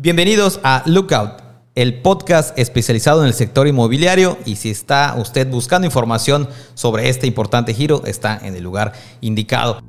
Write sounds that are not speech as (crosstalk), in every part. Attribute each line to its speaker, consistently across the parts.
Speaker 1: Bienvenidos a Lookout, el podcast especializado en el sector inmobiliario y si está usted buscando información sobre este importante giro, está en el lugar indicado.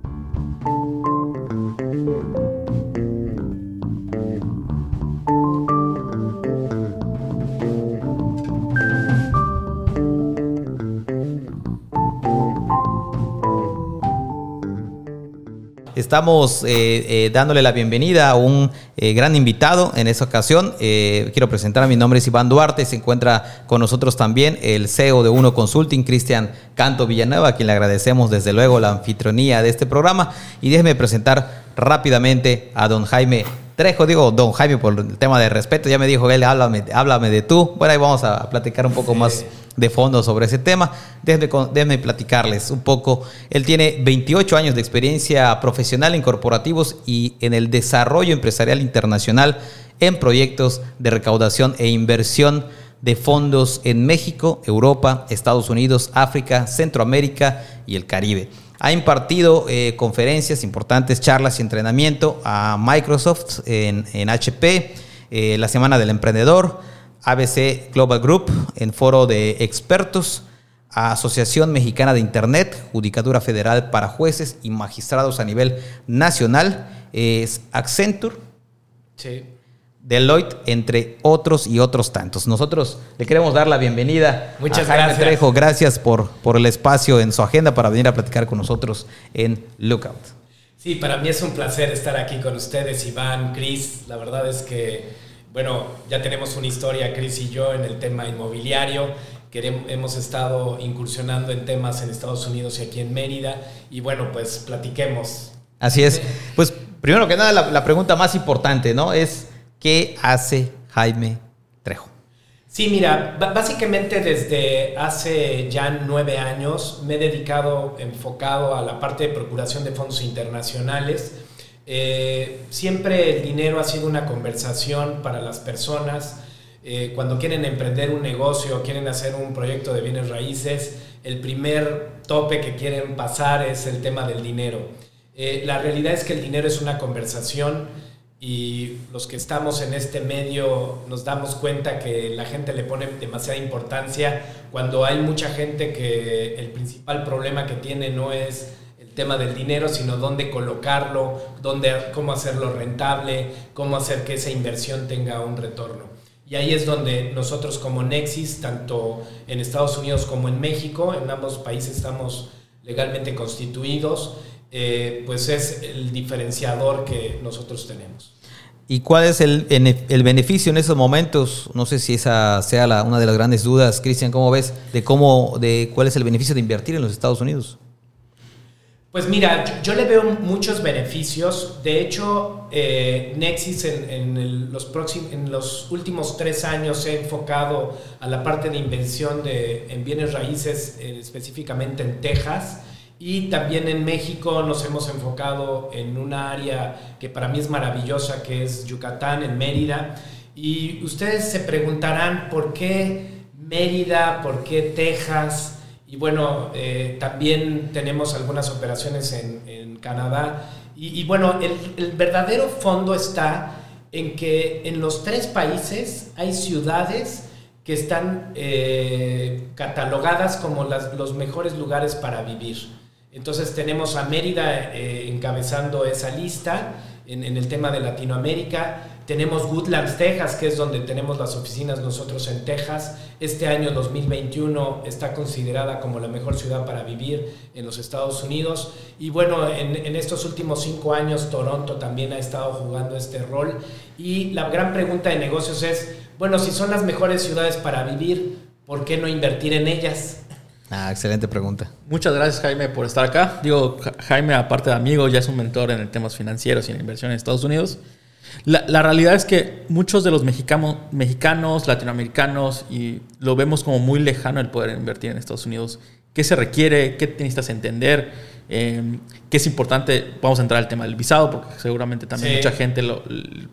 Speaker 1: Estamos eh, eh, dándole la bienvenida a un eh, gran invitado en esta ocasión. quiero presentar a mi nombre es Iván Duarte. Se encuentra con nosotros también el CEO de Uno Consulting, Cristian Canto Villanueva, a quien le agradecemos desde luego la anfitrionía de este programa. Y déjeme presentar rápidamente a don Jaime Trejo, digo don Jaime por el tema de respeto, ya me dijo él, háblame, háblame de tú. Bueno, ahí vamos a platicar un poco más de fondo sobre ese tema. Déjenme, platicarles un poco. Él tiene 28 años de experiencia profesional en corporativos y en el desarrollo empresarial internacional en proyectos de recaudación e inversión de fondos en México, Europa, Estados Unidos, África, Centroamérica y el Caribe. Ha impartido eh, conferencias importantes, charlas y entrenamiento a Microsoft en, HP, eh, la Semana del Emprendedor, ABC Global Group en foro de expertos, Asociación Mexicana de Internet, Judicatura Federal para jueces y magistrados a nivel nacional, es Accenture, Deloitte, entre otros y otros tantos. Nosotros le queremos dar la bienvenida
Speaker 2: Muchas
Speaker 1: a
Speaker 2: Jaime gracias.
Speaker 1: Trejo. Gracias por, por el espacio en su agenda para venir a platicar con nosotros en Lookout.
Speaker 2: Sí, para mí es un placer estar aquí con ustedes, Iván, Cris. La verdad es que bueno, ya tenemos una historia, Chris y yo, en el tema inmobiliario. Que hemos estado incursionando en temas en Estados Unidos y aquí en Mérida. Y bueno, pues platiquemos.
Speaker 1: Así es. Pues primero que nada, la, pregunta más importante, ¿no? Es, ¿qué hace Jaime Trejo?
Speaker 2: Sí, mira, básicamente desde hace ya nueve años me he dedicado, enfocado a la parte de procuración de fondos internacionales eh, siempre el dinero ha sido una conversación para las personas. Eh, cuando quieren emprender un negocio, quieren hacer un proyecto de bienes raíces, el primer tope que quieren pasar es el tema del dinero. Eh, la realidad es que el dinero es una conversación y los que estamos en este medio nos damos cuenta que la gente le pone demasiada importancia cuando hay mucha gente que el principal problema que tiene no es tema del dinero, sino dónde colocarlo, dónde, cómo hacerlo rentable, cómo hacer que esa inversión tenga un retorno. Y ahí es donde nosotros como Nexis, tanto en Estados Unidos como en México, en ambos países estamos legalmente constituidos, eh, pues es el diferenciador que nosotros tenemos.
Speaker 1: ¿Y cuál es el, el, beneficio en esos momentos? No sé si esa sea la, una de las grandes dudas, Cristian, ¿cómo ves de cómo, de cuál es el beneficio de invertir en los Estados Unidos?
Speaker 2: Pues mira, yo, le veo muchos beneficios. De hecho, eh, Nexis en, los en los últimos tres años se ha enfocado a la parte de inversión de, en bienes raíces, específicamente en Texas. Y también en México nos hemos enfocado en una área que para mí es maravillosa, que es Yucatán, en Mérida. Y ustedes se preguntarán por qué Mérida, por qué Texas. Y bueno, eh, también tenemos algunas operaciones en, en Canadá. Y, bueno, el, el, verdadero fondo está en que en los tres países hay ciudades que están eh, catalogadas como las, los mejores lugares para vivir. Entonces tenemos a Mérida eh, encabezando esa lista en, en, el tema de Latinoamérica. Tenemos Woodlands, Texas, que es donde tenemos las oficinas nosotros en Texas. Este año 2021 está considerada como la mejor ciudad para vivir en los Estados Unidos. Y bueno, en, en estos últimos cinco años Toronto también ha estado jugando este rol. Y la gran pregunta de negocios es, bueno, si son las mejores ciudades para vivir, ¿por qué no invertir en ellas?
Speaker 1: Ah, excelente pregunta.
Speaker 3: Muchas gracias Jaime por estar acá. Digo, Jaime, aparte de amigo, ya es un mentor en el temas financieros y en inversión en Estados Unidos. La, realidad es que muchos de los mexicanos, mexicanos, latinoamericanos, y lo vemos como muy lejano el poder invertir en Estados Unidos. ¿Qué se requiere? ¿Qué necesitas entender? Em, ¿Qué es importante? Vamos a entrar al tema del visado, porque seguramente también mucha gente lo,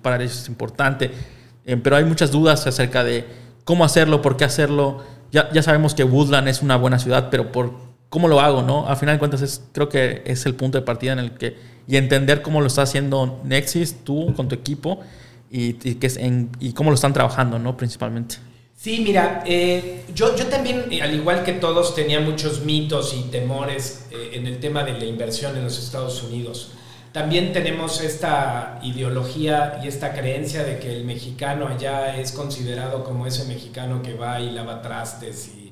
Speaker 3: para eso es importante. Em, pero hay muchas dudas acerca de cómo hacerlo, por qué hacerlo. Ya, ya sabemos que Woodland es una buena ciudad, pero por cómo lo hago, ¿no? A final de cuentas, es, creo que es el punto de partida en el que y entender cómo lo está haciendo Nexis, tú con tu equipo, y, y cómo lo están trabajando, ¿no? Principalmente.
Speaker 2: Sí, mira, eh, yo, yo también, eh, al igual que todos, tenía muchos mitos y temores eh, en el tema de la inversión en los Estados Unidos. También tenemos esta ideología y esta creencia de que el mexicano allá es considerado como ese mexicano que va y lava trastes y,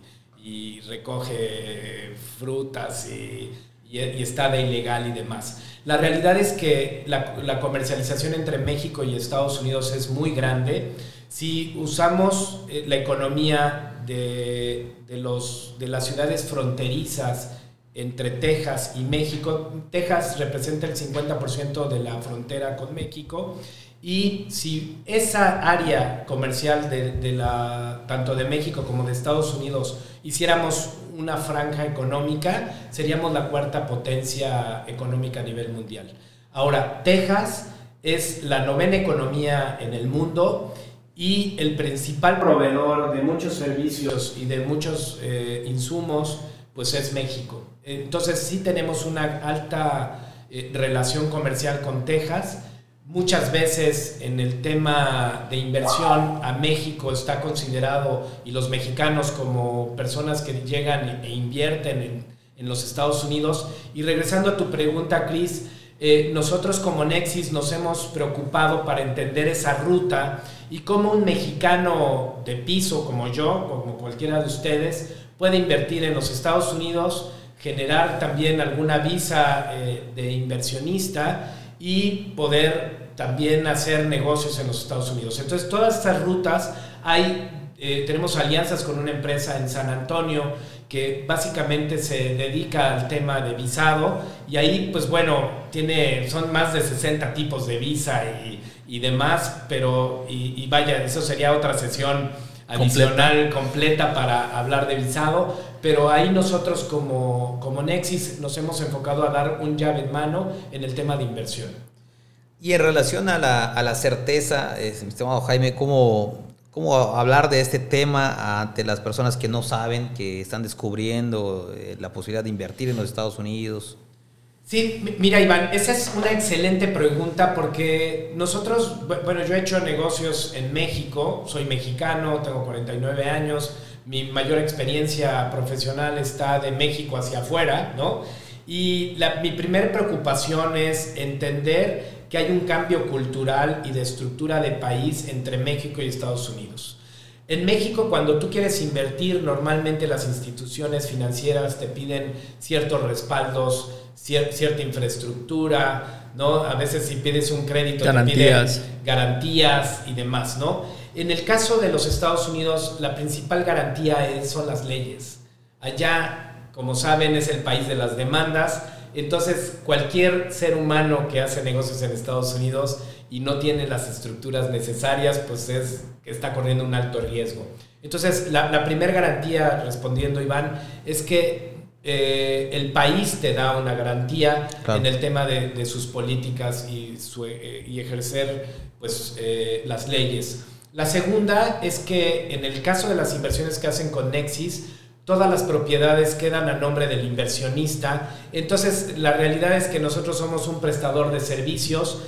Speaker 2: recoge frutas y, está de ilegal y demás. La realidad es que la, la comercialización entre México y Estados Unidos es muy grande si usamos eh, la economía de, los, de las ciudades fronterizas entre Texas y México, Texas representa el 50% de la frontera con México y si esa área comercial de, la, tanto de México como de Estados Unidos hiciéramos una franja económica, seríamos la cuarta potencia económica a nivel mundial. Ahora, Texas es la novena economía en el mundo y el principal proveedor de muchos servicios y de muchos eh, insumos, pues es México. Entonces sí tenemos una alta eh, relación comercial con Texas. Muchas veces en el tema de inversión a México está considerado y los mexicanos como personas que llegan e invierten en, en los Estados Unidos. Y regresando a tu pregunta, Cris, eh, nosotros como Nexis nos hemos preocupado para entender esa ruta y cómo un mexicano de piso como yo, como cualquiera de ustedes, puede invertir en los Estados Unidos, generar también alguna visa eh, de inversionista y poder también hacer negocios en los Estados Unidos. Entonces, todas estas rutas hay, eh, tenemos alianzas con una empresa en San Antonio que básicamente se dedica al tema de visado y ahí pues bueno, tiene, son más de 60 tipos de visa y, y demás, pero y, vaya, eso sería otra sesión adicional completa. para hablar de visado, pero ahí nosotros como, como Nexis nos hemos enfocado a dar un llave en mano en el tema de inversión.
Speaker 1: Y en relación a la, a la certeza, eh, mi estimado Jaime, ¿cómo, ¿Cómo hablar de este tema ante las personas que no saben, que están descubriendo eh, la posibilidad de invertir en los Estados Unidos?
Speaker 2: Sí, mira Iván, esa es una excelente pregunta porque nosotros, bueno, yo he hecho negocios en México, soy mexicano, tengo 49 años, mi mayor experiencia profesional está de México hacia afuera, ¿no? Y mi primera preocupación es entender que hay un cambio cultural y de estructura de país entre México y Estados Unidos. En México, cuando tú quieres invertir, normalmente las instituciones financieras te piden ciertos respaldos, cierta infraestructura, ¿no? A veces si pides un crédito
Speaker 3: garantías.
Speaker 2: te piden garantías y demás, ¿no? En el caso de los Estados Unidos, la principal garantía es, son las leyes. Allá, como saben, es el país de las demandas entonces, cualquier ser humano que hace negocios en Estados Unidos y no tiene las estructuras necesarias, pues es que está corriendo un alto riesgo. Entonces, la, primera garantía, respondiendo Iván, es que eh, el país te da una garantía en el tema de, sus políticas y, eh, y ejercer pues, eh, las leyes. La segunda es que en el caso de las inversiones que hacen con Nexis, todas las propiedades quedan a nombre del inversionista. Entonces, la realidad es que nosotros somos un prestador de servicios,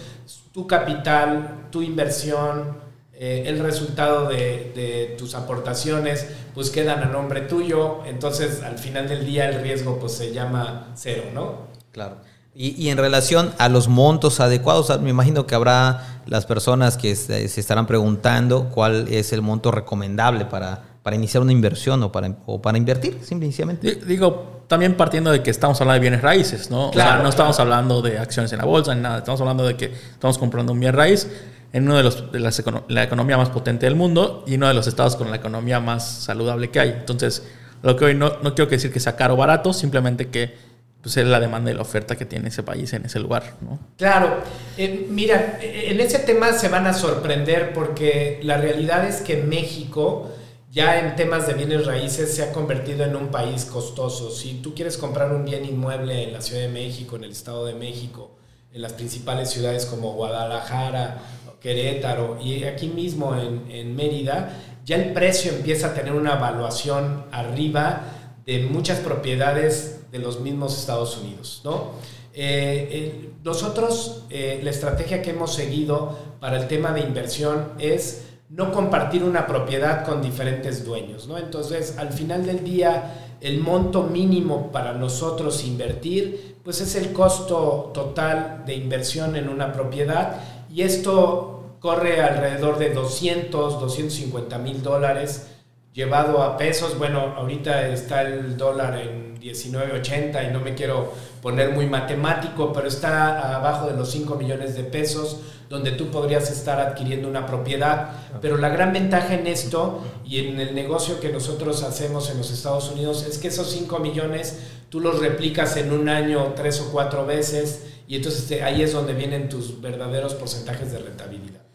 Speaker 2: tu capital, tu inversión, eh, el resultado de, tus aportaciones, pues quedan a nombre tuyo. Entonces, al final del día, el riesgo pues se llama cero, ¿no?
Speaker 1: Claro. Y, en relación a los montos adecuados, me imagino que habrá las personas que se estarán preguntando cuál es el monto recomendable para para iniciar una inversión o para, o para invertir, simplemente.
Speaker 3: Digo, también partiendo de que estamos hablando de bienes raíces, ¿no? o sea, no estamos hablando de acciones en la bolsa ni nada, estamos hablando de que estamos comprando un bien raíz en uno de, los, de las, la economía más potente del mundo y uno de los estados con la economía más saludable que hay. Entonces, lo que hoy no, no quiero decir que sea caro o barato, simplemente que pues, es la demanda y la oferta que tiene ese país en ese lugar. ¿no?
Speaker 2: Claro, eh, mira, en ese tema se van a sorprender porque la realidad es que México ya en temas de bienes raíces se ha convertido en un país costoso. Si tú quieres comprar un bien inmueble en la Ciudad de México, en el Estado de México, en las principales ciudades como Guadalajara, Querétaro y aquí mismo en, Mérida, ya el precio empieza a tener una evaluación arriba de muchas propiedades de los mismos Estados Unidos, ¿no? Eh, nosotros, la estrategia que hemos seguido para el tema de inversión es no compartir una propiedad con diferentes dueños, ¿no? Entonces, al final del día, el monto mínimo para nosotros invertir, pues es el costo total de inversión en una propiedad y esto corre alrededor de 200, 250 mil dólares llevado a pesos. Bueno, ahorita está el dólar en 19.80 y no me quiero poner muy matemático, pero está abajo de los 5 millones de pesos donde tú podrías estar adquiriendo una propiedad. Pero la gran ventaja en esto y en el negocio que nosotros hacemos en los Estados Unidos es que esos 5 millones tú los replicas en un año tres o cuatro veces y entonces ahí es donde vienen tus verdaderos porcentajes de rentabilidad.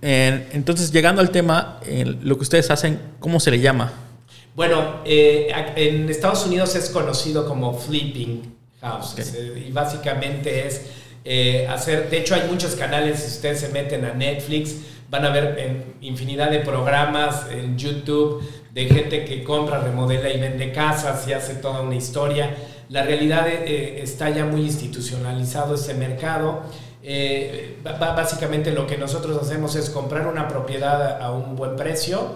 Speaker 3: Entonces, llegando al tema, lo que ustedes hacen, ¿cómo se le llama?
Speaker 2: Bueno, eh, en Estados Unidos es conocido como flipping houses eh, y básicamente es eh, hacer, de hecho hay muchos canales, si ustedes se meten a Netflix, van a ver infinidad de programas en YouTube de gente que compra, remodela y vende casas y hace toda una historia. La realidad eh, está ya muy institucionalizado ese mercado. Eh, básicamente lo que nosotros hacemos es comprar una propiedad a un buen precio,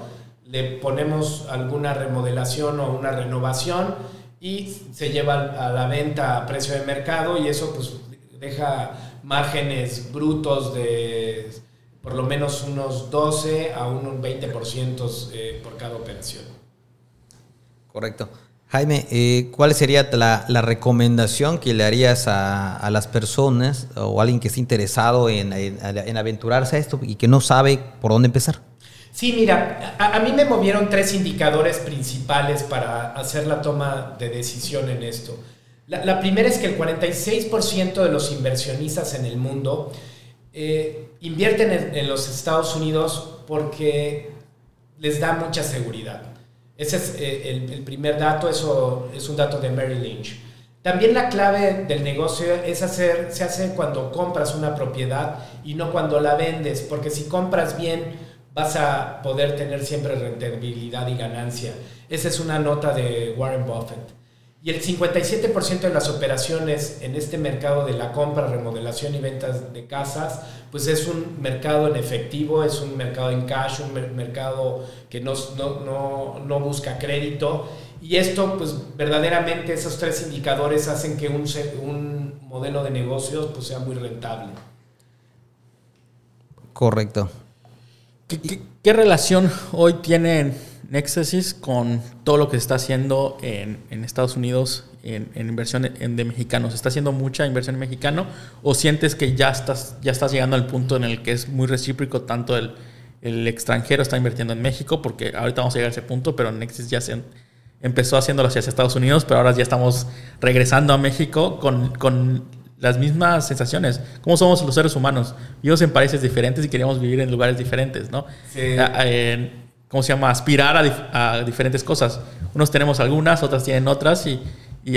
Speaker 2: le ponemos alguna remodelación o una renovación y se lleva a la venta a precio de mercado y eso pues deja márgenes brutos de por lo menos unos 12 a un 20% eh, por cada operación.
Speaker 1: Correcto. Jaime, eh, ¿cuál sería la, recomendación que le harías a, las personas o a alguien que esté interesado en, aventurarse a esto y que no sabe por dónde empezar?
Speaker 2: Sí, mira, a, mí me movieron tres indicadores principales para hacer la toma de decisión en esto. La, primera es que el 46% de los inversionistas en el mundo eh, invierten en, los Estados Unidos porque les da mucha seguridad. Ese es eh, el, primer dato, eso es un dato de Mary Lynch. También la clave del negocio es hacer, se hace cuando compras una propiedad y no cuando la vendes, porque si compras bien vas a poder tener siempre rentabilidad y ganancia. Esa es una nota de Warren Buffett. Y el 57% de las operaciones en este mercado de la compra, remodelación y ventas de casas, pues es un mercado en efectivo, es un mercado en cash, un mercado que no, no, no, busca crédito. Y esto, pues verdaderamente esos tres indicadores hacen que un, un modelo de negocios pues, sea muy rentable.
Speaker 1: Correcto.
Speaker 3: ¿Qué, qué relación hoy tienen Nexus con todo lo que se está haciendo en, Estados Unidos en, inversión de mexicanos. ¿Está haciendo mucha inversión en mexicano o sientes que ya estás, ya estás llegando al punto en el que es muy recíproco tanto el, extranjero está invirtiendo en México, porque ahorita vamos a llegar a ese punto, pero Nexus ya se empezó haciéndolo hacia Estados Unidos, pero ahora ya estamos regresando a México con, las mismas sensaciones. ¿Cómo somos los seres humanos? Vivimos en países diferentes y queremos vivir en lugares diferentes, ¿no? Sí. ¿Cómo se llama? Aspirar a, diferentes cosas. Unos tenemos algunas, otras tienen otras y,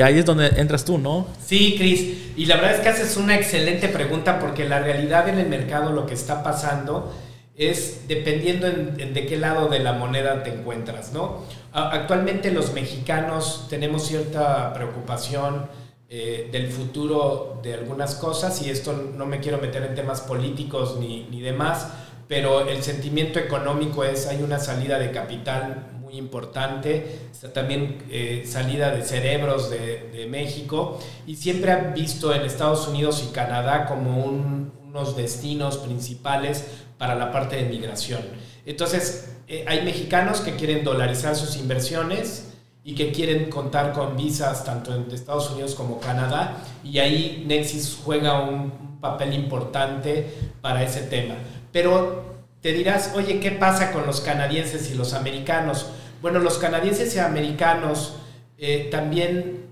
Speaker 3: ahí es donde entras tú, ¿no?
Speaker 2: Sí, Cris. Y la verdad es que haces una excelente pregunta porque la realidad en el mercado, lo que está pasando, es dependiendo en, de qué lado de la moneda te encuentras, ¿no? Actualmente los mexicanos tenemos cierta preocupación eh, del futuro de algunas cosas y esto no me quiero meter en temas políticos ni, ni demás, pero el sentimiento económico es, hay una salida de capital muy importante, también eh, salida de cerebros de, México, y siempre han visto en Estados Unidos y Canadá como unos destinos principales para la parte de migración. Entonces, eh, hay mexicanos que quieren dolarizar sus inversiones y que quieren contar con visas tanto en Estados Unidos como Canadá, y ahí Nexis juega un papel importante para ese tema. Pero te dirás, oye, ¿qué pasa con los canadienses y los americanos? Bueno, los canadienses y americanos eh, también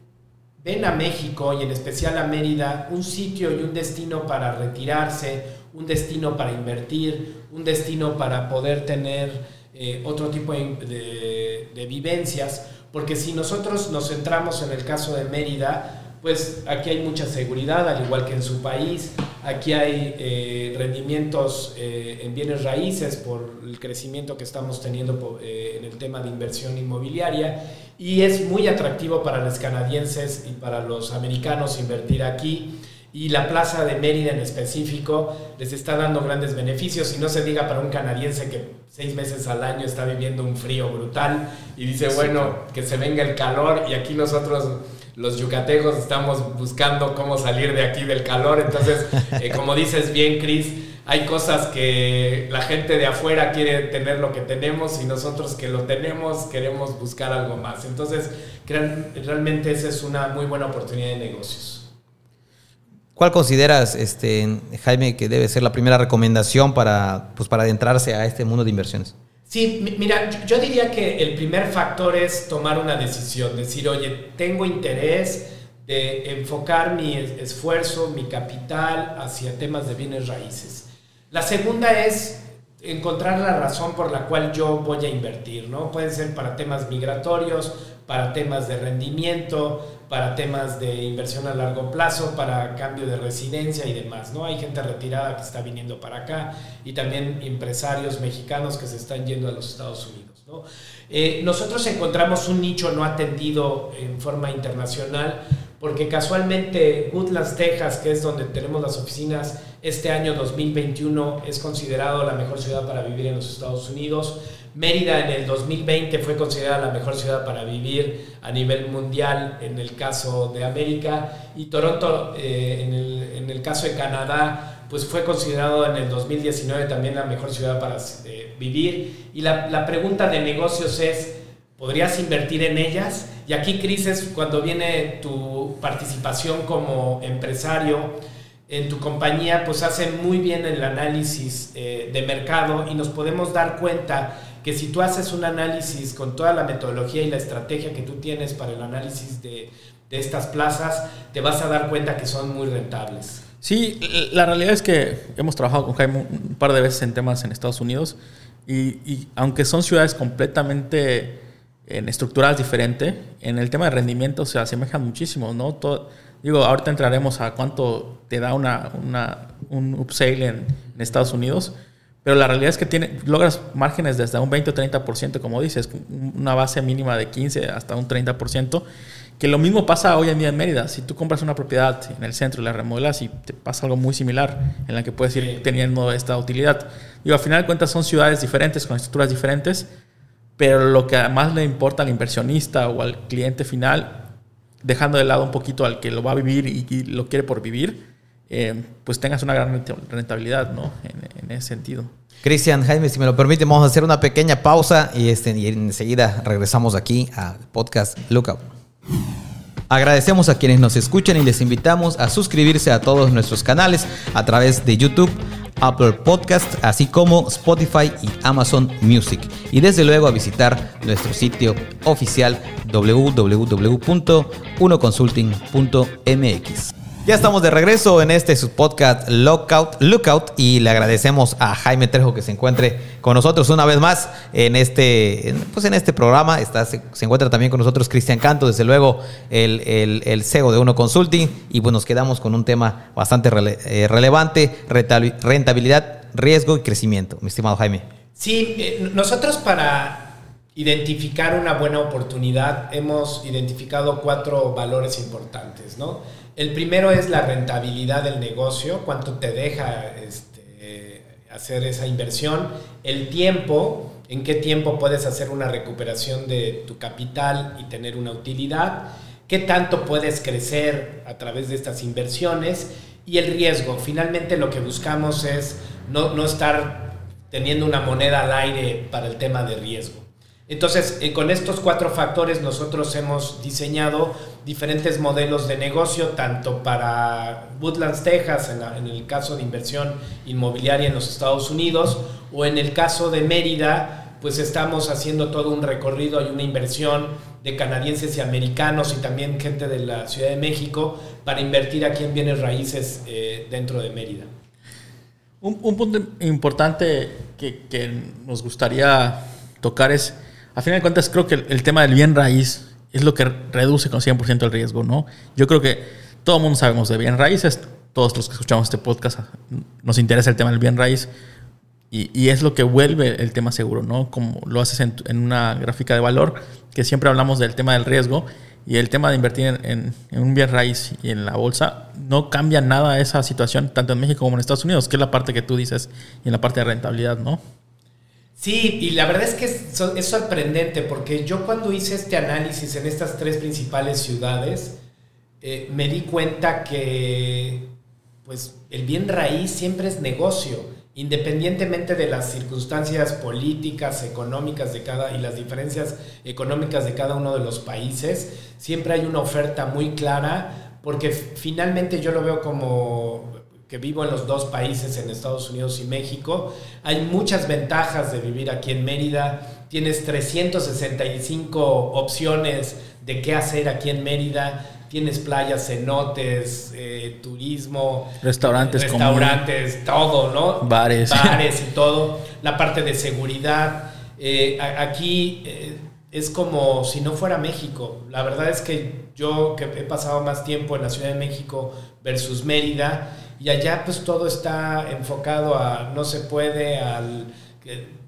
Speaker 2: ven a México y en especial a Mérida un sitio y un destino para retirarse, un destino para invertir, un destino para poder tener eh, otro tipo de, de, vivencias, porque si nosotros nos centramos en el caso de Mérida, pues aquí hay mucha seguridad, al igual que en su país, Aquí hay eh, rendimientos eh, en bienes raíces por el crecimiento que estamos teniendo eh, en el tema de inversión inmobiliaria. Y es muy atractivo para los canadienses y para los americanos invertir aquí. Y la plaza de Mérida en específico les está dando grandes beneficios. Y no se diga para un canadiense que seis meses al año está viviendo un frío brutal y dice bueno que se venga el calor y aquí nosotros los yucatecos estamos buscando cómo salir de aquí del calor. Entonces, eh, como dices bien, Cris, hay cosas que la gente de afuera quiere tener lo que tenemos y nosotros que lo tenemos queremos buscar algo más. Entonces, realmente esa es una muy buena oportunidad de negocios.
Speaker 1: ¿Cuál consideras, este, Jaime, que debe ser la primera recomendación para, pues, para adentrarse a este mundo de inversiones?
Speaker 2: Sí, mira, yo diría que el primer factor es tomar una decisión, decir, oye, tengo interés de enfocar mi esfuerzo, mi capital hacia temas de bienes raíces. La segunda es encontrar la razón por la cual yo voy a invertir, ¿no? Pueden ser para temas migratorios, para temas de rendimiento, para temas de inversión a largo plazo, para cambio de residencia y demás, ¿no? Hay gente retirada que está viniendo para acá y también empresarios mexicanos que se están yendo a los Estados Unidos, ¿no? Eh, nosotros encontramos un nicho no atendido en forma internacional porque casualmente Woodlands, Texas, que es donde tenemos las oficinas, este año 2021 es considerado la mejor ciudad para vivir en los Estados Unidos. Mérida en el 2020 fue considerada la mejor ciudad para vivir a nivel mundial en el caso de América y Toronto eh, en, el, en, el, caso de Canadá pues fue considerado en el 2019 también la mejor ciudad para eh, vivir y la, la, pregunta de negocios es ¿podrías invertir en ellas? Y aquí Cris es cuando viene tu participación como empresario en tu compañía pues hacen muy bien el análisis eh, de mercado y nos podemos dar cuenta que si tú haces un análisis con toda la metodología y la estrategia que tú tienes para el análisis de, de estas plazas, te vas a dar cuenta que son muy rentables.
Speaker 3: Sí, la realidad es que hemos trabajado con Jaime un par de veces en temas en Estados Unidos y, y aunque son ciudades completamente en estructuras diferentes, en el tema de rendimiento se asemejan muchísimo, ¿no? Todo, digo, ahorita entraremos a cuánto te da una, una un upsale en, en Estados Unidos, pero la realidad es que tiene, logras márgenes desde un 20 o 30%, como dices, una base mínima de 15 hasta un 30%, que lo mismo pasa hoy en día en Mérida. Si tú compras una propiedad en el centro y la remodelas y te pasa algo muy similar en la que puedes ir teniendo esta utilidad. Digo, al final de cuentas son ciudades diferentes, con estructuras diferentes, pero lo que más le importa al inversionista o al cliente final, dejando de lado un poquito al que lo va a vivir y lo quiere por vivir, eh, pues tengas una gran rentabilidad ¿no? en, ese sentido.
Speaker 1: Cristian, Jaime, si me lo permite, vamos a hacer una pequeña pausa y, este, y enseguida regresamos aquí al podcast Lookout. Agradecemos a quienes nos escuchan y les invitamos a suscribirse a todos nuestros canales a través de YouTube, Apple Podcast, así como Spotify y Amazon Music. Y desde luego a visitar nuestro sitio oficial www.unoconsulting.mx. Ya estamos de regreso en este podcast Lookout, Lookout y le agradecemos a Jaime Trejo que se encuentre con nosotros una vez más en este, pues en este programa. Está, se, encuentra también con nosotros Cristian Canto, desde luego el, el, CEO de Uno Consulting y pues nos quedamos con un tema bastante eh, relevante, rentabilidad, riesgo y crecimiento, mi estimado Jaime.
Speaker 2: Sí, eh, nosotros para identificar una buena oportunidad hemos identificado cuatro valores importantes, ¿no? El primero es la rentabilidad del negocio, cuánto te deja este, hacer esa inversión, el tiempo, en qué tiempo puedes hacer una recuperación de tu capital y tener una utilidad, qué tanto puedes crecer a través de estas inversiones y el riesgo. Finalmente lo que buscamos es no, no estar teniendo una moneda al aire para el tema de riesgo. Entonces, eh, con estos cuatro factores nosotros hemos diseñado diferentes modelos de negocio, tanto para Woodlands, Texas, en, el caso de inversión inmobiliaria en los Estados Unidos, o en el caso de Mérida, pues estamos haciendo todo un recorrido y una inversión de canadienses y americanos y también gente de la Ciudad de México para invertir aquí en bienes raíces eh, dentro de Mérida.
Speaker 3: Un, punto importante que nos gustaría tocar es a final de cuentas, creo que el, tema del bien raíz es lo que reduce con 100% el riesgo, ¿no? Yo creo que todo el mundo sabemos de bien raíces. todos los que escuchamos este podcast nos interesa el tema del bien raíz. Y, es lo que vuelve el tema seguro, ¿no? Como lo haces en, una gráfica de valor, que siempre hablamos del tema del riesgo y el tema de invertir en, un bien raíz y en la bolsa, no cambia nada esa situación, tanto en México como en Estados Unidos, que es la parte que tú dices, y en la parte de rentabilidad, ¿no?
Speaker 2: Sí, y la verdad es que es, sorprendente, porque yo cuando hice este análisis en estas tres principales ciudades, eh, me di cuenta que pues el bien raíz siempre es negocio, independientemente de las circunstancias políticas, económicas de cada y las diferencias económicas de cada uno de los países, siempre hay una oferta muy clara porque finalmente yo lo veo como que vivo en los dos países, en Estados Unidos y México, hay muchas ventajas de vivir aquí en Mérida. Tienes 365 opciones de qué hacer aquí en Mérida tienes playas, cenotes, eh, turismo,
Speaker 3: restaurantes,
Speaker 2: restaurantes, todo, ¿no?
Speaker 3: Bares.
Speaker 2: Bares y todo. La parte de seguridad. Eh, aquí eh, es como si no fuera México. La verdad es que yo que he pasado más tiempo en la Ciudad de México versus Mérida, y allá pues todo está enfocado a no se puede, al,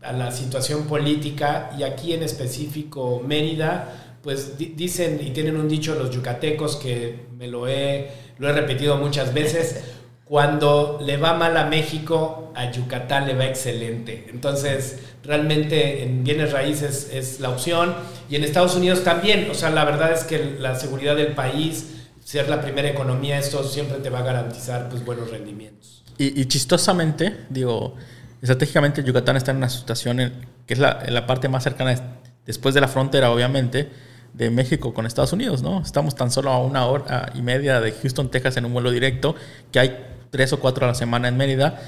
Speaker 2: a la situación política, y aquí en específico Mérida pues dicen y tienen un dicho los yucatecos que me lo he, lo he repetido muchas veces, (laughs) cuando le va mal a México, a Yucatán le va excelente. Entonces, realmente en bienes raíces es la opción y en Estados Unidos también. O sea, la verdad es que la seguridad del país, ser la primera economía, esto siempre te va a garantizar pues, buenos rendimientos.
Speaker 3: Y, chistosamente, digo, estratégicamente Yucatán está en una situación en, que es la, la parte más cercana después de la frontera, obviamente, de México con Estados Unidos, ¿no? Estamos tan solo a una hora y media de Houston, Texas en un vuelo directo, que hay tres o cuatro a la semana en Mérida,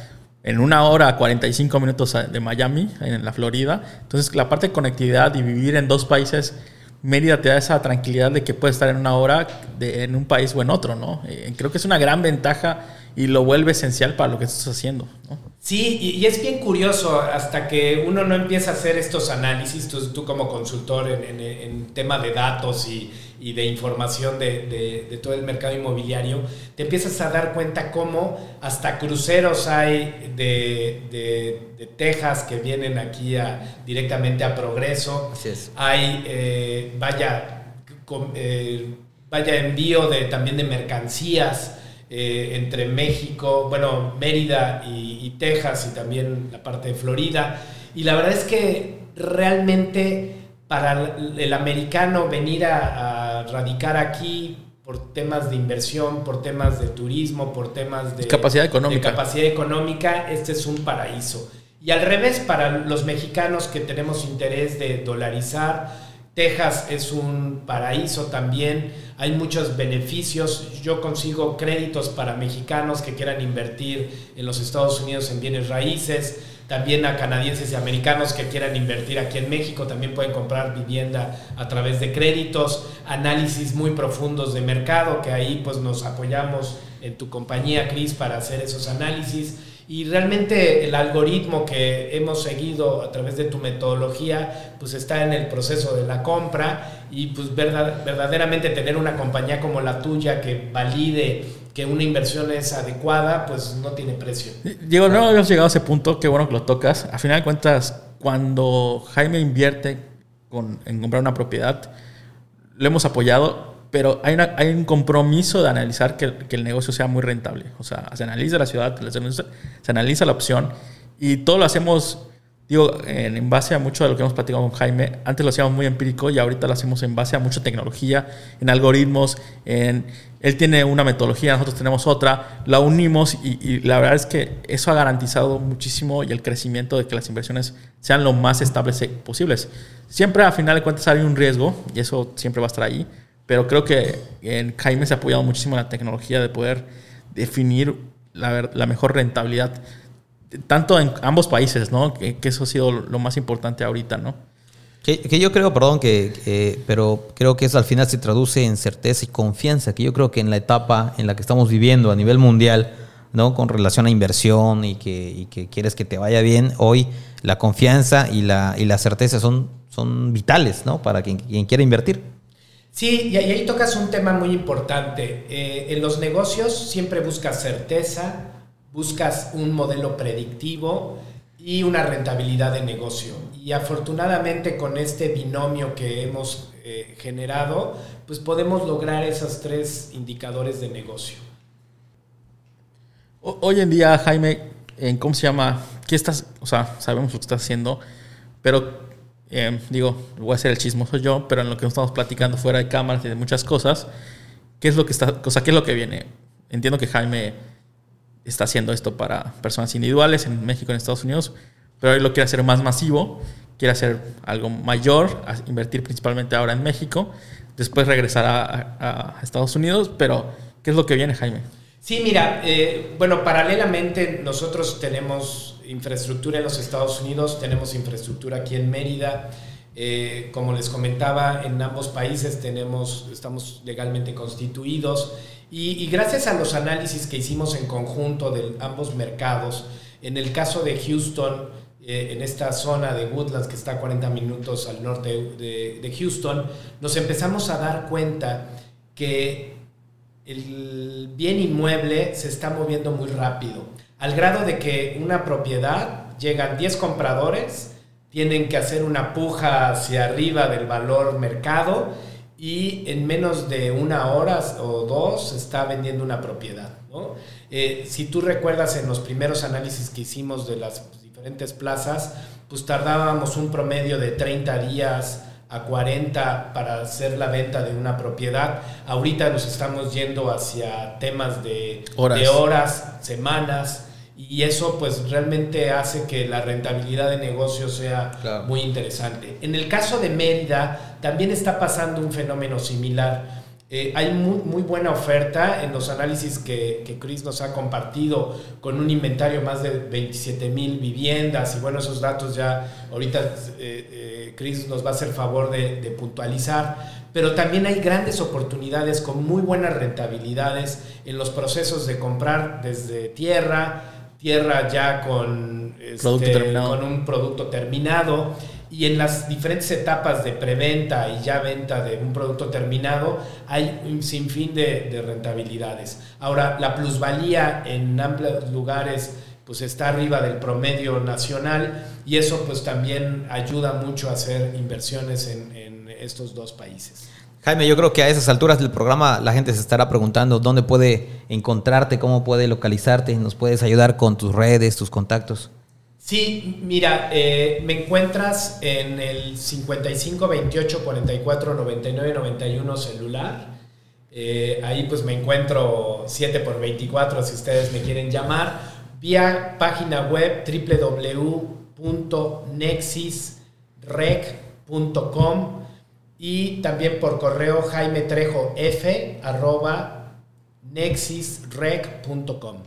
Speaker 3: en una hora a 45 minutos de Miami, en la Florida. Entonces, la parte de conectividad y vivir en dos países, Mérida te da esa tranquilidad de que puedes estar en una hora en un país o en otro, ¿no? Eh, creo que es una gran ventaja y lo vuelve esencial para lo que estás haciendo, ¿no?
Speaker 2: Sí, y, es bien curioso hasta que uno no empieza a hacer estos análisis, tú, como consultor en, tema de datos y, de información de, todo el mercado inmobiliario, te empiezas a dar cuenta cómo hasta cruceros hay de, Texas que vienen aquí directamente a Progreso. Hay, eh, vaya, eh, vaya envío de, también de mercancías eh, entre México, bueno, Mérida y, Texas y también la parte de Florida. Y la verdad es que realmente para el americano venir a, radicar aquí por temas de inversión, por temas de turismo, por temas de
Speaker 3: capacidad económica.
Speaker 2: De capacidad económica, este es un paraíso. Y al revés, para los mexicanos que tenemos interés de dolarizar, Texas es un paraíso también, hay muchos beneficios. Yo consigo créditos para mexicanos que quieran invertir en los Estados Unidos en bienes raíces, también a canadienses y americanos que quieran invertir aquí en México, también pueden comprar vivienda a través de créditos, análisis muy profundos de mercado, que ahí pues nos apoyamos en tu compañía, Cris, para hacer esos análisis y realmente el algoritmo que hemos seguido a través de tu metodología, pues está en el proceso de la compra y pues verdaderamente tener una compañía como la tuya que valide que una inversión es adecuada, pues no tiene precio.
Speaker 3: Diego, no habíamos llegado a ese punto, qué bueno que lo tocas. A final de cuentas, cuando Jaime invierte en comprar una propiedad, lo hemos apoyado pero hay, hay un compromiso de analizar que, que, el negocio sea muy rentable. O sea, se analiza la ciudad, se analiza la opción y todo lo hacemos, digo, en, en, base a mucho de lo que hemos platicado con Jaime. Antes lo hacíamos muy empírico y ahorita lo hacemos en base a mucha tecnología, en algoritmos, en... Él tiene una metodología, nosotros tenemos otra, la unimos y, y la verdad es que eso ha garantizado muchísimo y el crecimiento de que las inversiones sean lo más estables posibles. Siempre a final de cuentas hay un riesgo y eso siempre va a estar ahí pero creo que en Jaime se ha apoyado muchísimo la tecnología de poder definir la, la mejor rentabilidad, tanto en ambos países, ¿no? Que, eso ha sido lo más importante ahorita, ¿no?
Speaker 1: Que, que yo creo, perdón, que, pero creo que eso al final se traduce en certeza y confianza, que yo creo que en la etapa en la que estamos viviendo a nivel mundial, ¿no? Con relación a inversión y que, y que quieres que te vaya bien, hoy la confianza y la, y la certeza son, son vitales, ¿no? Para quien, quien quiera invertir.
Speaker 2: Sí, y ahí tocas un tema muy importante. Eh, en los negocios siempre buscas certeza, buscas un modelo predictivo y una rentabilidad de negocio. Y afortunadamente con este binomio que hemos eh, generado, pues podemos lograr esos tres indicadores de negocio.
Speaker 3: Hoy en día, Jaime, en ¿cómo se llama? ¿Qué estás? O sea, sabemos lo que estás haciendo, pero eh, digo, voy a ser el chismoso yo, pero en lo que estamos platicando fuera de cámaras y de muchas cosas, ¿qué es lo que está, o qué es lo que viene? Entiendo que Jaime está haciendo esto para personas individuales en México, en Estados Unidos, pero hoy lo quiere hacer más masivo, quiere hacer algo mayor, invertir principalmente ahora en México, después regresar a, Estados Unidos, pero ¿qué es lo que viene, Jaime?
Speaker 2: Sí, mira, eh, bueno, paralelamente nosotros tenemos infraestructura en los Estados Unidos, tenemos infraestructura aquí en Mérida. Eh, como les comentaba, en ambos países tenemos, estamos legalmente constituidos y, gracias a los análisis que hicimos en conjunto de ambos mercados, en el caso de Houston, eh, en esta zona de Woodlands que está a 40 minutos al norte de Houston, nos empezamos a dar cuenta que el bien inmueble se está moviendo muy rápido al grado de que una propiedad, llegan 10 compradores, tienen que hacer una puja hacia arriba del valor mercado y en menos de una hora o dos está vendiendo una propiedad. Eh, si tú recuerdas en los primeros análisis que hicimos de las diferentes plazas, pues tardábamos un promedio de 30 días a 40 para hacer la venta de una propiedad. Ahorita nos estamos yendo hacia temas de de horas semanas y eso pues realmente hace que la rentabilidad de negocio sea muy interesante. En el caso de Mérida también está pasando un fenómeno similar. Eh, hay muy, buena oferta en los análisis que, que, Chris nos ha compartido con un inventario más de 27 mil viviendas y bueno, esos datos ya ahorita eh, eh, Chris nos va a hacer favor de, de puntualizar, pero también hay grandes oportunidades con muy buenas rentabilidades en los procesos de comprar desde tierra, tierra ya con, este, con un producto terminado y en las diferentes etapas de preventa y ya venta de un producto terminado hay un sinfín de, de rentabilidades. Ahora, la plusvalía en amplios lugares pues está arriba del promedio nacional y eso pues también ayuda mucho a hacer inversiones en, en estos dos países.
Speaker 1: Jaime, yo creo que a esas alturas del programa la gente se estará preguntando dónde puede encontrarte, cómo puede localizarte, nos puedes ayudar con tus redes, tus contactos.
Speaker 2: Sí, mira, eh, me encuentras en el 55 28 44 99 91 celular. Eh, ahí pues me encuentro 7 por 24 si ustedes me quieren llamar. Vía página web www.nexisrec.com y también por correo jaime trejo f arroba nexisrec.com.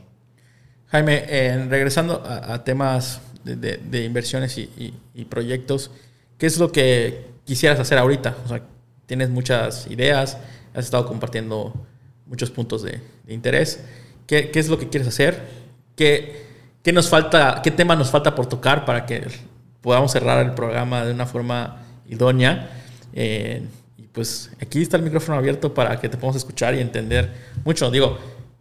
Speaker 3: Jaime, eh, regresando a, temas de, inversiones y, proyectos, ¿qué es lo que quisieras hacer ahorita? O sea, tienes muchas ideas, has estado compartiendo muchos puntos de, interés. ¿Qué, es lo que quieres hacer? ¿Qué, ¿Qué nos falta, qué tema nos falta por tocar para que podamos cerrar el programa de una forma idónea? Eh, y pues aquí está el micrófono abierto para que te podamos escuchar y entender mucho. Digo,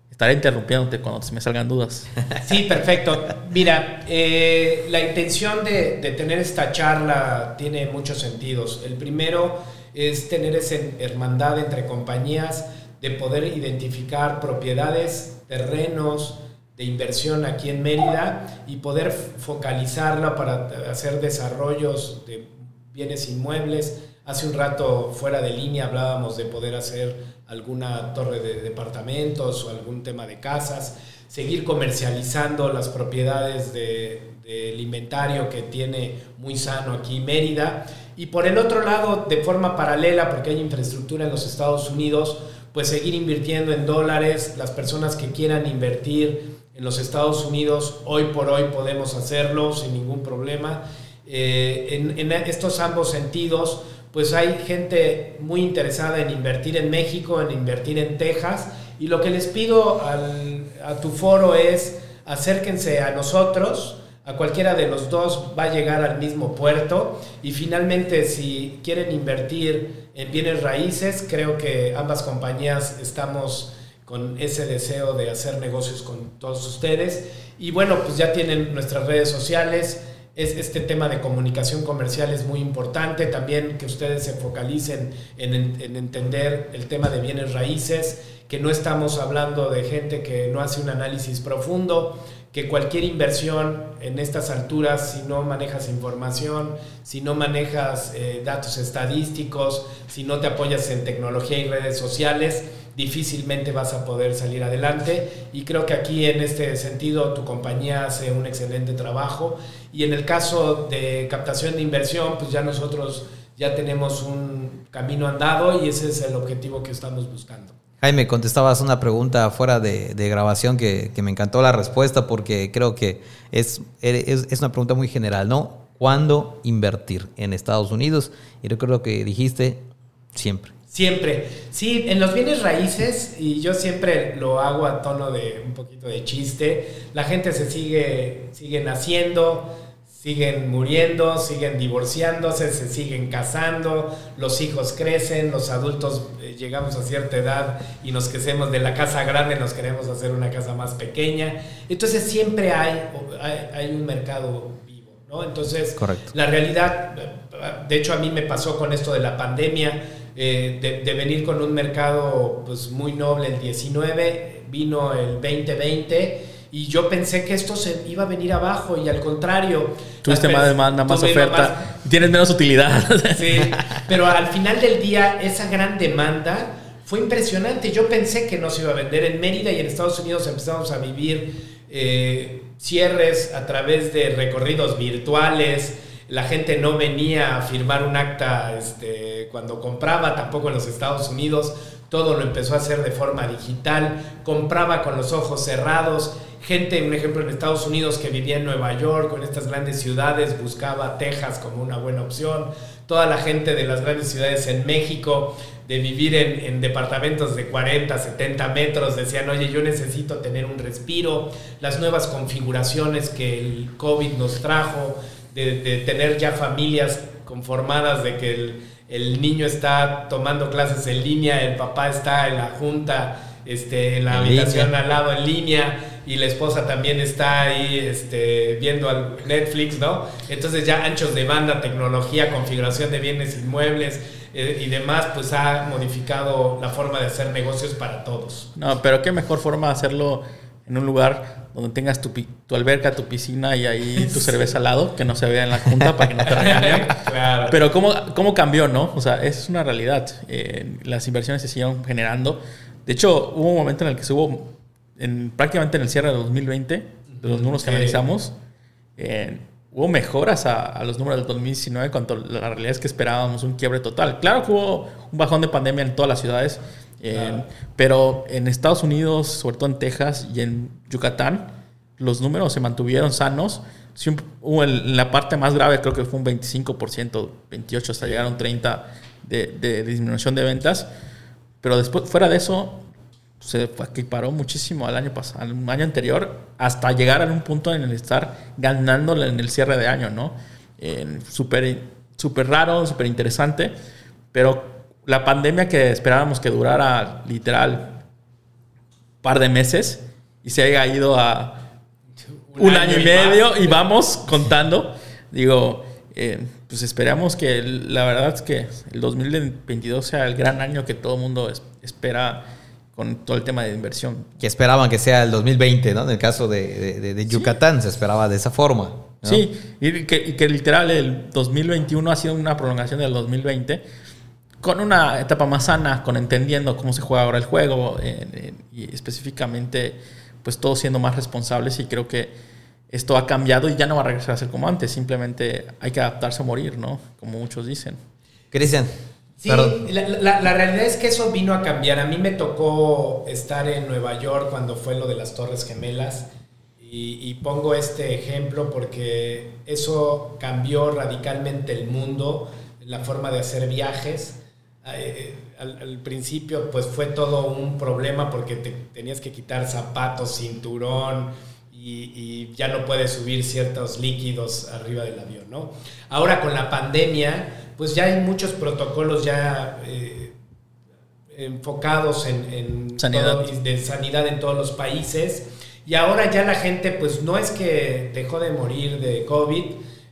Speaker 3: estaré interrumpiéndote cuando me salgan dudas. (laughs)
Speaker 2: Sí, perfecto. Mira, eh, la intención de, de, tener esta charla tiene muchos sentidos. El primero es tener esa hermandad entre compañías de poder identificar propiedades, terrenos, de inversión aquí en Mérida y poder focalizarla para hacer desarrollos de bienes inmuebles, Hace un rato fuera de línea hablábamos de poder hacer alguna torre de departamentos o algún tema de casas, seguir comercializando las propiedades del inventario que tiene muy sano aquí Mérida. Y por el otro lado, de forma paralela, porque hay infraestructura en los Estados Unidos, pues seguir invirtiendo en dólares. Las personas que quieran invertir en los Estados Unidos, hoy por hoy podemos hacerlo sin ningún problema. Eh, en, en estos ambos sentidos, pues hay gente muy interesada en invertir en México, en invertir en Texas. Y lo que les pido a tu foro es acérquense a nosotros, a cualquiera de los dos va a llegar al mismo puerto y finalmente si quieren invertir en bienes raíces, creo que ambas compañías estamos con ese deseo de hacer negocios con todos ustedes. Y bueno, pues ya tienen nuestras redes sociales. Es, este tema de comunicación comercial es muy importante. También que ustedes se focalicen en, en entender el tema de bienes raíces, que no estamos hablando de gente que no hace un análisis profundo que cualquier inversión en estas alturas, si no manejas información, si no manejas eh, datos estadísticos, si no te apoyas en tecnología y redes sociales, difícilmente vas a poder salir adelante. Y creo que aquí en este sentido tu compañía hace un excelente trabajo. Y en el caso de captación de inversión, pues ya nosotros ya tenemos un camino andado y ese es el objetivo que estamos buscando.
Speaker 1: Jaime, contestabas una pregunta fuera de, grabación que, me encantó la respuesta porque creo que es, es, una pregunta muy general, ¿no? ¿Cuándo invertir en Estados Unidos? Y recuerdo que dijiste siempre.
Speaker 2: Siempre. Sí, en los bienes raíces, y yo siempre lo hago a tono de un poquito de chiste, la gente se sigue, sigue naciendo, siguen muriendo, siguen divorciándose, se siguen casando, los hijos crecen, los adultos eh, llegamos a cierta edad y nos crecemos de la casa grande, nos queremos hacer una casa más pequeña. Entonces siempre hay, hay, un mercado vivo, ¿no? Entonces, la realidad, de hecho a mí me pasó con esto de la pandemia, eh, de, de, venir con un mercado pues, muy noble el 19, vino el 2020 y yo pensé que esto se iba a venir abajo y al contrario.
Speaker 3: Tuviste más demanda, más oferta, tienes menos utilidad.
Speaker 2: Sí, pero al final del día esa gran demanda fue impresionante. Yo pensé que no se iba a vender en Mérida y en Estados Unidos empezamos a vivir eh, cierres a través de recorridos virtuales. La gente no venía a firmar un acta este, cuando compraba, tampoco en los Estados Unidos. Todo lo empezó a hacer de forma digital. Compraba con los ojos cerrados gente, un ejemplo en Estados Unidos que vivía en Nueva York en estas grandes ciudades, buscaba Texas como una buena opción. Toda la gente de las grandes ciudades en México, de vivir en, departamentos de 40, 70 metros, decían, oye, yo necesito tener un respiro. Las nuevas configuraciones que el COVID nos trajo, de, tener ya familias conformadas, de que el, el niño está tomando clases en línea, el papá está en la junta, este, en la habitación al lado en línea y la esposa también está ahí este, viendo al Netflix, ¿no? Entonces ya anchos de banda, tecnología, configuración de bienes inmuebles eh, y demás, pues ha modificado la forma de hacer negocios para todos.
Speaker 3: No, pero qué mejor forma de hacerlo en un lugar donde tengas tu, tu alberca, tu piscina y ahí tu cerveza al lado, que no se vea en la junta para que no te regañen. (laughs) claro. Pero ¿cómo, cómo cambió, no? O sea, es una realidad. Eh, las inversiones se siguieron generando. De hecho, hubo un momento en el que se hubo en, prácticamente en el cierre de 2020, de los números que analizamos, eh, hubo mejoras a, los números del 2019 cuando la realidad es que esperábamos un quiebre total. Claro que hubo un bajón de pandemia en todas las ciudades, eh, pero en Estados Unidos, sobre todo en Texas y en Yucatán, los números se mantuvieron sanos. hubo en la parte más grave creo que fue un 25%, 28% hasta llegar a un 30% de, de disminución de ventas. Pero después, fuera de eso, se equiparó muchísimo al año pasado, al año anterior, hasta llegar a un punto en el estar ganándole en el cierre de año, ¿no? Súper super raro, súper interesante, pero la pandemia que esperábamos que durara literal un par de meses y se haya ido a un, año, y medio y vamos contando, digo, eh, pues esperamos que la verdad es que el 2022 sea el gran año que todo el mundo espera con todo el tema de inversión.
Speaker 1: Que esperaban que sea el 2020, ¿no? En el caso de, Yucatán se esperaba de esa forma.
Speaker 3: Sí, y que, literal el 2021 ha sido una prolongación del 2020 con una etapa más sana, con entendiendo cómo se juega ahora el juego y específicamente pues todos siendo más responsables y creo que esto ha cambiado y ya no va a regresar a ser como antes, simplemente hay que adaptarse a morir, ¿no? Como muchos dicen.
Speaker 1: Cristian,
Speaker 2: Sí, la, la, realidad es que eso vino a cambiar. A mí me tocó estar en Nueva York cuando fue lo de las Torres Gemelas y, pongo este ejemplo porque eso cambió radicalmente el mundo, la forma de hacer viajes. Eh, al, principio pues fue todo un problema porque te, tenías que quitar zapatos, cinturón y, ya no puede subir ciertos líquidos arriba del avión, ¿no? Ahora con la pandemia, pues ya hay muchos protocolos ya eh, enfocados en,
Speaker 3: sanidad.
Speaker 2: de sanidad en todos los países y ahora ya la gente, pues no es que dejó de morir de COVID,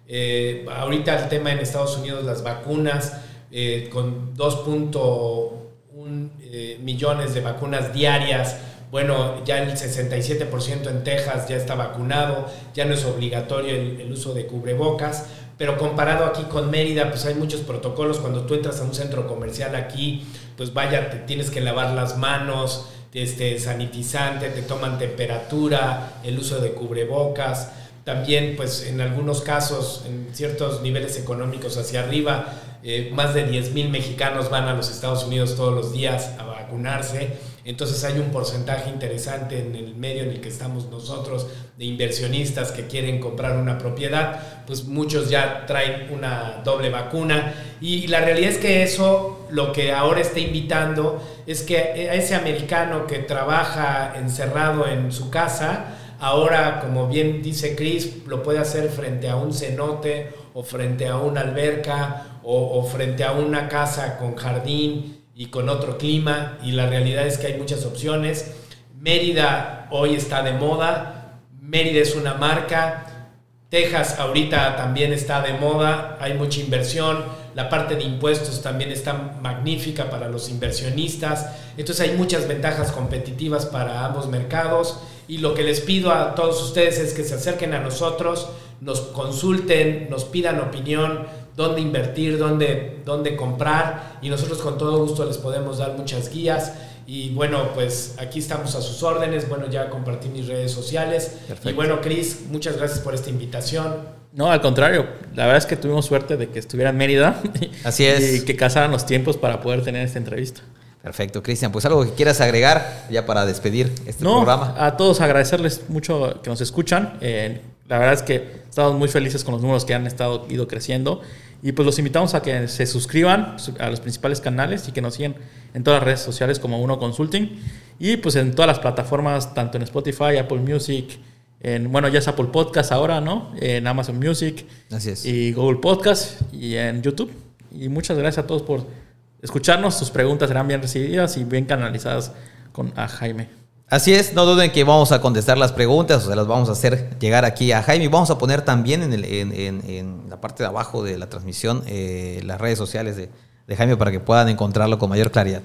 Speaker 2: eh, ahorita el tema en Estados Unidos, las vacunas, eh, con 2.1 millones de vacunas diarias, bueno, ya el 67% en Texas ya está vacunado, ya no es obligatorio el, uso de cubrebocas, pero comparado aquí con Mérida, pues hay muchos protocolos. Cuando tú entras a un centro comercial aquí, pues vaya, te tienes que lavar las manos, este, sanitizante, te toman temperatura, el uso de cubrebocas. También, pues en algunos casos, en ciertos niveles económicos hacia arriba, eh, más de 10 mil mexicanos van a los Estados Unidos todos los días a vacunarse. Entonces hay un porcentaje interesante en el medio en el que estamos nosotros de inversionistas que quieren comprar una propiedad, pues muchos ya traen una doble vacuna y la realidad es que eso lo que ahora está invitando es que a ese americano que trabaja encerrado en su casa, ahora como bien dice Chris, lo puede hacer frente a un cenote o frente a una alberca o, frente a una casa con jardín y con otro clima. Y la realidad es que hay muchas opciones. Mérida hoy está de moda, Mérida es una marca, Texas ahorita también está de moda, hay mucha inversión, la parte de impuestos también está magnífica para los inversionistas, entonces hay muchas ventajas competitivas para ambos mercados y lo que les pido a todos ustedes es que se acerquen a nosotros, nos consulten, nos pidan opinión, dónde invertir, dónde, dónde comprar y nosotros con todo gusto les podemos dar muchas guías. Y bueno, pues aquí estamos a sus órdenes. Bueno, ya compartí mis redes sociales. Y bueno, Cris, muchas gracias por esta invitación.
Speaker 3: No, al contrario. La verdad es que tuvimos suerte de que estuviera en Mérida.
Speaker 1: Así es.
Speaker 3: Y que casaran los tiempos para poder tener esta entrevista.
Speaker 1: Perfecto, Cristian. Pues algo que quieras agregar ya para despedir este
Speaker 3: no,
Speaker 1: programa.
Speaker 3: A todos agradecerles mucho que nos escuchan. Eh, la verdad es que estamos muy felices con los números que han estado ido creciendo y pues los invitamos a que se suscriban a los principales canales y que nos sigan en todas las redes sociales como Uno Consulting y pues en todas las plataformas, tanto en Spotify, Apple Music, en, bueno, ya es Apple Podcast ahora, ¿no? En Amazon Music
Speaker 1: Así es.
Speaker 3: y Google Podcast y en YouTube. Y muchas gracias a todos por escucharnos. Sus preguntas serán bien recibidas y bien canalizadas con a Jaime.
Speaker 1: Así es, no duden que vamos a contestar las preguntas, o sea, las vamos a hacer llegar aquí a Jaime. Vamos a poner también en, el, en, la parte de abajo de la transmisión eh, las redes sociales de, Jaime para que puedan encontrarlo con mayor claridad.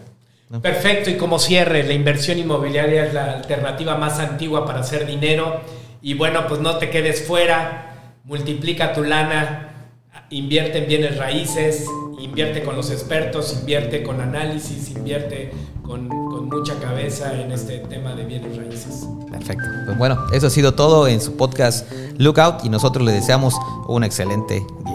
Speaker 2: Perfecto, y como cierre, la inversión inmobiliaria es la alternativa más antigua para hacer dinero. Y bueno, pues no te quedes fuera, multiplica tu lana, invierte en bienes raíces, invierte con los expertos, invierte con análisis, invierte con, mucha cabeza en este tema de bienes raíces.
Speaker 1: Perfecto. Pues bueno, eso ha sido todo en su podcast Lookout y nosotros le deseamos un excelente día.